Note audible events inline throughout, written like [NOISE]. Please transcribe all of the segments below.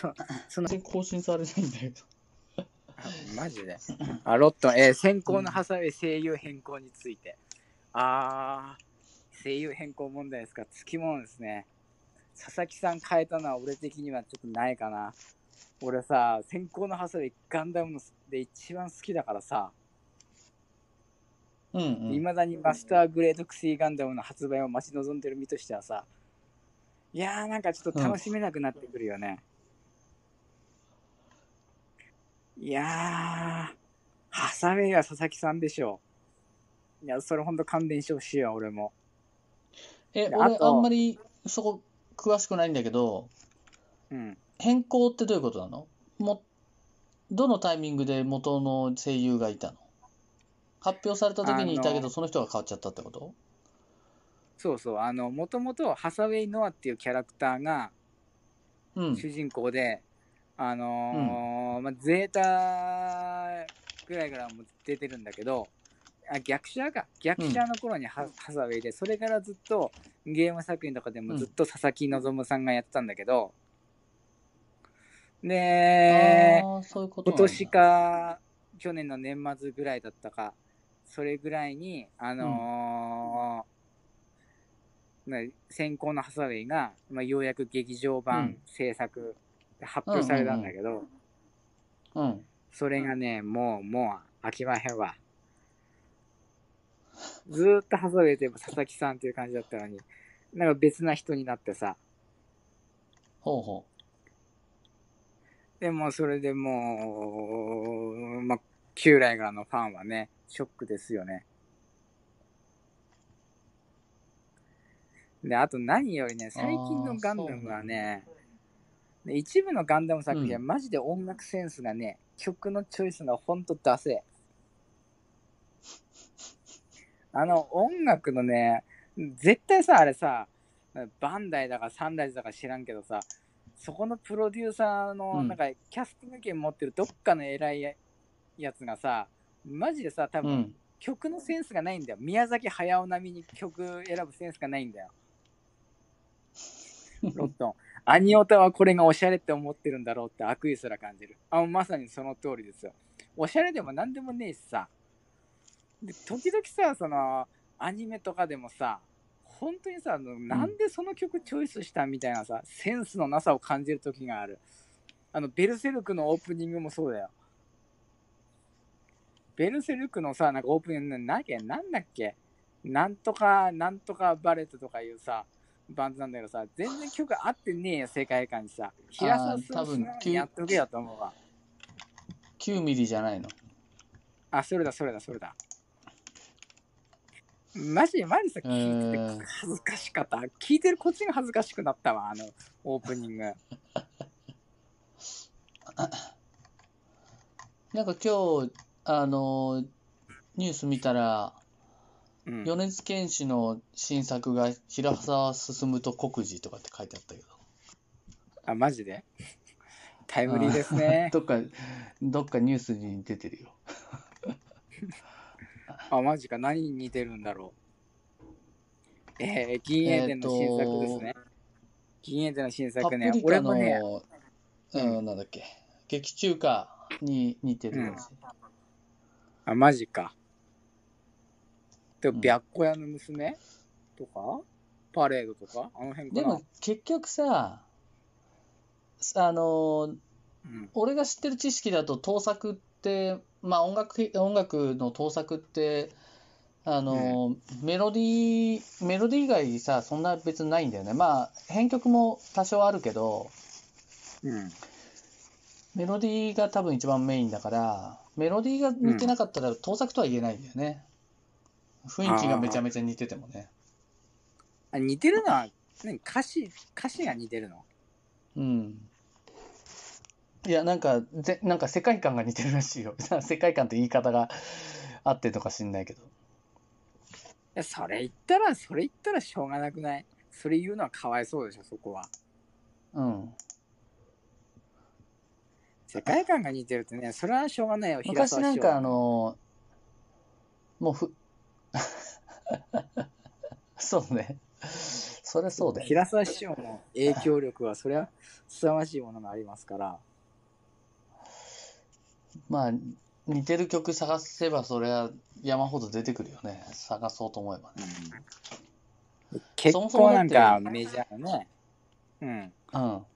そ [LAUGHS] その全然更新されないんだけど。マジで？あ、ロットン、えー先行のハサウェイ声優変更について。あー、声優変更問題ですか？つきものですね。佐々木さん変えたのは俺的にはちょっとないかな。俺さ、先行のハサウェイガンダムので一番好きだからさ、うんうん。いま、だにマスターグレードクシーガンダムの発売を待ち望んでる身としてはさ、いやーなんかちょっと楽しめなくなってくるよね。いやー、ハサウェイは佐々木さんでしょう。いや、それほんと勘弁してほしいわ、俺も。え、で俺あんまりそこ詳しくないんだけど、うん。変更ってどういうことなの？も、どのタイミングで元の声優がいたの？発表された時にいたけど、その人が変わっちゃったってこと？そうそう、あの、もともとハサウェイ・ノアっていうキャラクターがうん。主人公で、あのーまあ、ゼータぐらいからも出てるんだけど、あ逆者か。逆者の頃にハ,、ハサウェイでそれからずっとゲーム作品とかでもずっと佐々木希さんがやってたんだけど、ういうこと今年か去年の年末ぐらいだったかそれぐらいにあのーな先行のハサウェイが、まあ、ようやく劇場う版ん。制作で発表されたんだけど、うん。それがねもうもう飽きまへんわずーっとハサウェイといえば佐々木さんっていう感じだったのになんか別な人になってさほうほでもそれでもう、まあ、旧来側のファンはね、ショックですよね。で、あと何よりね、最近のガンダムはね、で一部のガンダム作品はうんマジで音楽センスがね、曲のチョイスがほんとダセえ。あの音楽のね、絶対さ、あれさ、バンダイだかサンライズだか知らんけどさ、そこのプロデューサーの、うんなんか、キャスティング権持ってるどっかの偉いややつがさ、マジでさ、多分、ん。曲のセンスがないんだよ。宮崎駿並みに曲選ぶセンスがないんだよ。ロットン。アニオタはこれがおしゃれって思ってるんだろうって悪意すら感じる。あ、まさにその通りですよ。おしゃれでも何でもねえしさ。で、時々さ、その、アニメとかでもさ、本当にさ、なんでその曲チョイスしたみたいなさ、センスのなさを感じる時がある。あの、ベルセルクのオープニングもそうだよ。ベルセルクのさ、なんかオープニングなんだっけなんだっけなんとか、なんとかバレットとかいうさ、バンドなんだけどさ、全然曲合ってねえよ、世界観にさ。平沢多分にやっとけよと思うわ。9ミリじゃないの。あ、それだ、それだ、それだ。マジ、マジさ、聞いてえーて恥ずかしかった。聞いてるこっちが恥ずかしくなったわ、あの、オープニング。[LAUGHS] なんか今日、あの、ニュース見たら、うん、米津玄師の新作が平沢進と国事とかって書いてあったけど。あ、マジで？[LAUGHS] タイムリーですね。どっか、どっかニュースに出てるよ。[LAUGHS] あ、マジか。何に似てるんだろう。えー、銀英伝の新作ですね。銀英伝の新パ作ね。俺もね、の、うん、なんだっけ、劇中歌に似てるやつ。あ、マジか。でも、うん。白虎屋の娘？とか？パレードとか？あの辺かな？でも結局さ、あの、うん、俺が知ってる知識だと盗作って、まあ音楽、音楽の盗作って、あの、メロディー、メロディー以外さ、そんな別にないんだよね。まあ編曲も多少あるけど、うん。メロディーが多分一番メインだから、メロディーが似てなかったら盗作とは言えないんだよね。雰囲気がめちゃめちゃ似ててもね。あ似てるのは、何？歌詞、歌詞が似てるの？うん。いや、なんか、ぜ、なんか世界観が似てるらしいよ。[LAUGHS] 世界観って言い方があってとか知んないけど。いや、それ言ったら、それ言ったらしょうがなくない？それ言うのはかわいそうでしょ、そこは。うん。世界観が似てるってね、それはしょうがないよ、平昔なんかあの、もうふ、[LAUGHS] そうね。そそりゃそうだよ。平沢師匠の影響力は、そりゃ、凄まじいものがありますから。まあ、似てる曲探せば、それは山ほど出てくるよね。探そうと思えばね。うん、結構なんかメジャーなね、うん、うん。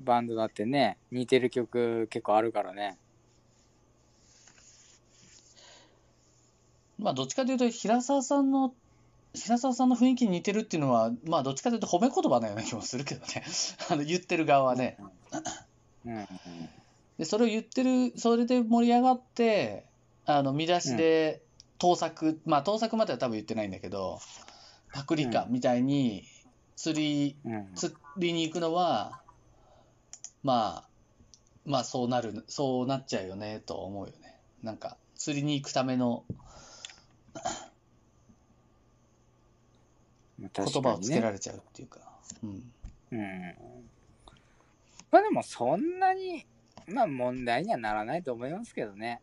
バンドだってね、似てる曲結構あるからね。まあ、どっちかというと、平沢さんの、平沢さんの雰囲気に似てるっていうのは、まあ、どっちかというと褒め言葉のような気もするけどね。[LAUGHS] あの、言ってる側はね。で、それを言ってる、それで盛り上がって、あの、見出しで、盗作、まあ、盗作までは多分言ってないんだけど、パクリか、みたいに、釣り、うん。釣りに行くのは、まあ、まあ、そうなる、そうなっちゃうよね、と思うよね。なんか、釣りに行くための言言葉をつけられちゃうっていうか。うん。うん。まあでもそんなに、まあ問題にはならないと思いますけどね。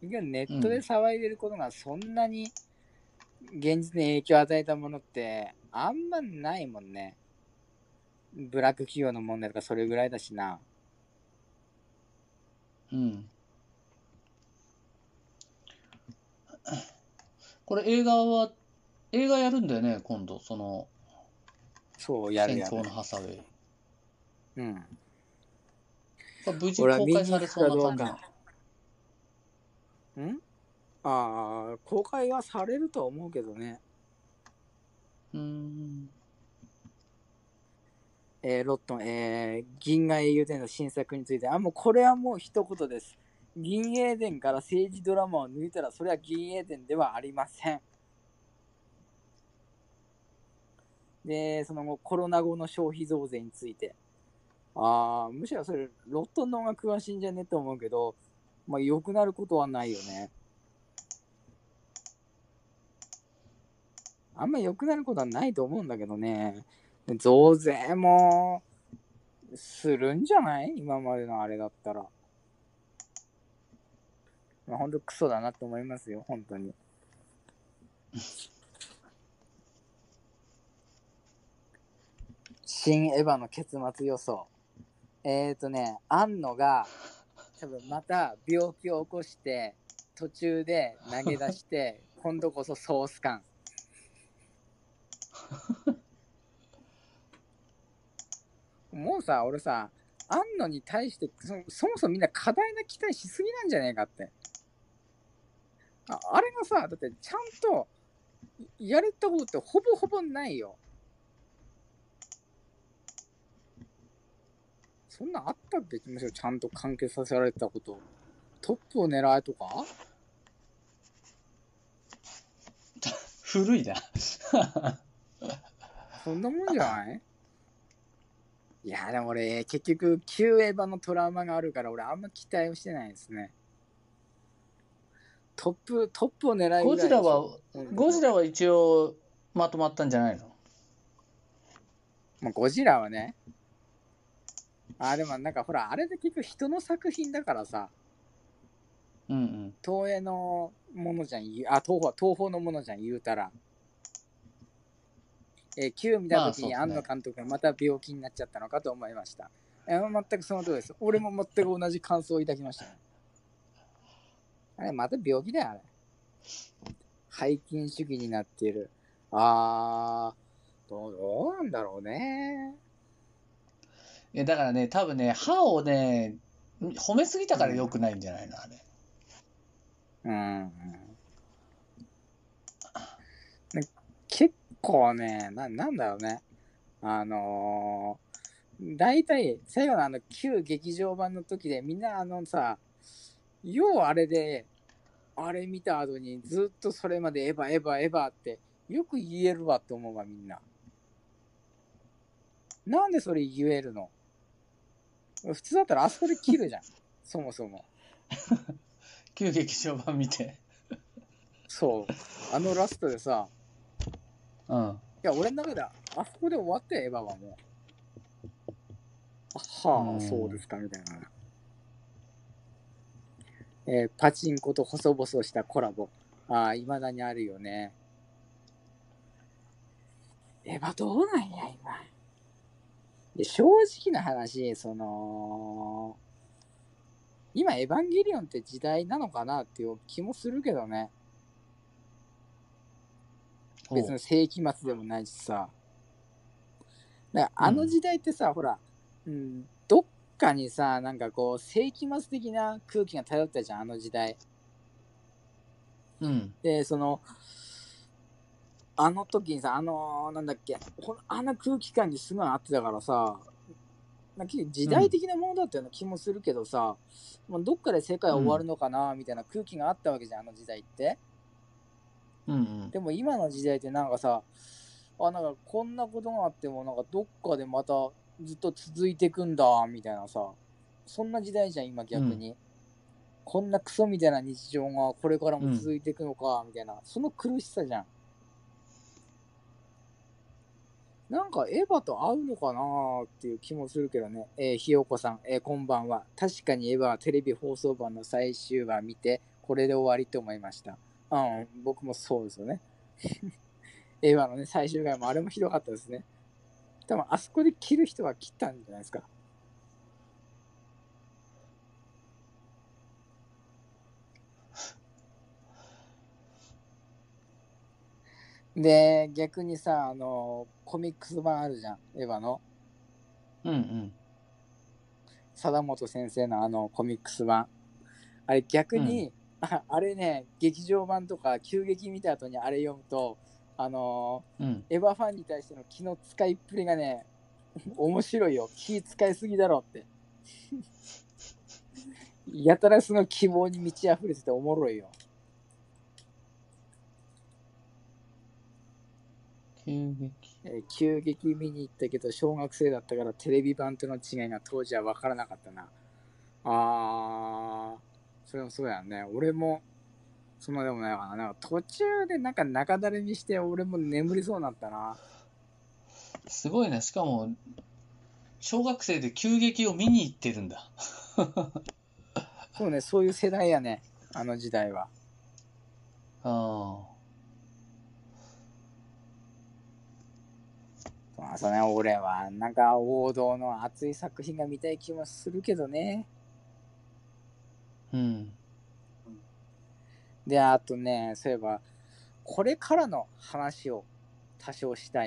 ネットで騒いでることがそんなに現実に影響を与えたものってあんまないもんね。ブラック企業の問題とかそれぐらいだしな。うん。これ映画は、映画やるんだよね、今度、その、そう、やる戦やる争。のハサウェイ。うん。これ無事公開されそうな感じ見に行くかどん？ああ、公開はされると思うけどね。うーん。えーロットン、えー銀河英雄伝の新作について、あ、もうこれはもう一言です。銀英伝から政治ドラマを抜いたら、それは銀英伝ではありません。で、その後、コロナ後の消費増税について。ああ、むしろそれ、ロットンの方が詳しいんじゃねと思うけど、まあ、良くなることはないよね。あんま良くなることはないと思うんだけどね。増税も、するんじゃない？今までのあれだったら。まあ、ほんとクソだなと思いますよ、本当に。[LAUGHS] 新エヴァの結末予想。えーとね、庵野が、多分また病気を起こして、途中で投げ出して、[LAUGHS] 今度こそソース感。[LAUGHS] もうさ、俺さ、庵野に対してそ、そもそもみんな過大な期待しすぎなんじゃねえかって。ああれがさ、だってちゃんとやれたことってほぼほぼないよ。そんなんあったっけむしろちゃんと完結させられたこと。トップを狙えとか？[LAUGHS] 古いな。[LAUGHS] そんなもんじゃない？いや、でも俺、結局、旧エヴァのトラウマがあるから、俺、あんま期待をしてないですね。トップ、トップを狙いぐらいゴジラは、うんゴジラは一応まとまったんじゃないの？まあ、ゴジラはね。あ、でもなんかほら、あれで結局人の作品だからさ、うんうん。東映のものじゃん、あ、東宝、東宝のものじゃん、言うたら。えー、Q 見たときに庵野監督がまた病気になっちゃったのかと思いました。えー全くその通りです。俺も全く同じ感想を抱きましたね。あれ、また病気だよ、あれ。背筋主義になっている。あー、どうどうなんだろうね。いや、だからね、多分ね、歯をね、褒めすぎたから良くないんじゃないのあれ。うん。ね結構ね、な、なんだろうね。あのー、大体、最後のあの、旧劇場版の時で、みんなあのさ、ようあれで、あれ見た後にずっとそれまでエヴァ、エヴァ、エヴァって、よく言えるわって思うわ、みんな。なんでそれ言えるの？普通だったらあそこで切るじゃん。[LAUGHS] そもそも。旧劇場版見て。そう。あのラストでさ、うん。いや、俺の中では、あそこで終わったよ、エヴァはもう。あはあ、うんそうですか、みたいな。えーパチンコと細々したコラボ。ああ、未だにあるよね。エヴァどうなんや、今。で、正直な話、その、今、エヴァンゲリオンって時代なのかなっていう気もするけどね。別に世紀末でもないしさ。だからあの時代ってさ、ほら、うん、かにさ、なんかこう、世紀末的な空気が漂ったじゃん、あの時代。うん。で、その、あの時にさ、あの、なんだっけ、ほんあの空気感にすごい合ってたからさ、なんか時代的なものだったような気もするけどさ、まあどっかで世界は終わるのかな、みたいな空気があったわけじゃん、あの時代って。うんうん。でも今の時代ってなんかさ、あ、なんかこんなことがあっても、なんかどっかでまたずっと続いてくんだ、みたいなさ、そんな時代じゃん、今逆に。こんなクソみたいな日常がこれからも続いていくのか、みたいな、その苦しさじゃん。なんかエヴァと合うのかなーっていう気もするけどね。えーひよこさん、えーこんばんは。確かにエヴァはテレビ放送版の最終話見て、これで終わりと思いました。うん、僕もそうですよね。[LAUGHS] エヴァのね、最終回もあれもひどかったですね。多分あそこで切る人は切ったんじゃないですか。で、逆にさ、あの、コミックス版あるじゃん、エヴァの。うんうん。貞本先生のあのコミックス版。あれ逆に、あ [LAUGHS] あれね、劇場版とか急激見た後にあれ読むと、あのうん。ーエヴァファンに対しての気の使いっぷりがね、[LAUGHS] 面白いよ。気使いすぎだろって。[LAUGHS] やたらその希望に満ち溢れてておもろいよ。急激。えー急激見に行ったけど、小学生だったからテレビ版との違いが当時は分からなかったな。あー、それもそうやね。俺も、そんなでもないかな。なんか途中でなんか中だれにして俺も眠りそうになったな。すごいね。しかも、小学生で急激を見に行ってるんだ。そうね、そういう世代やね。あの時代は。あまあ、そうね、俺はなんか王道の熱い作品が見たい気もするけどね。あ。うん。で、あとね、そういえば、これからの話を多少したい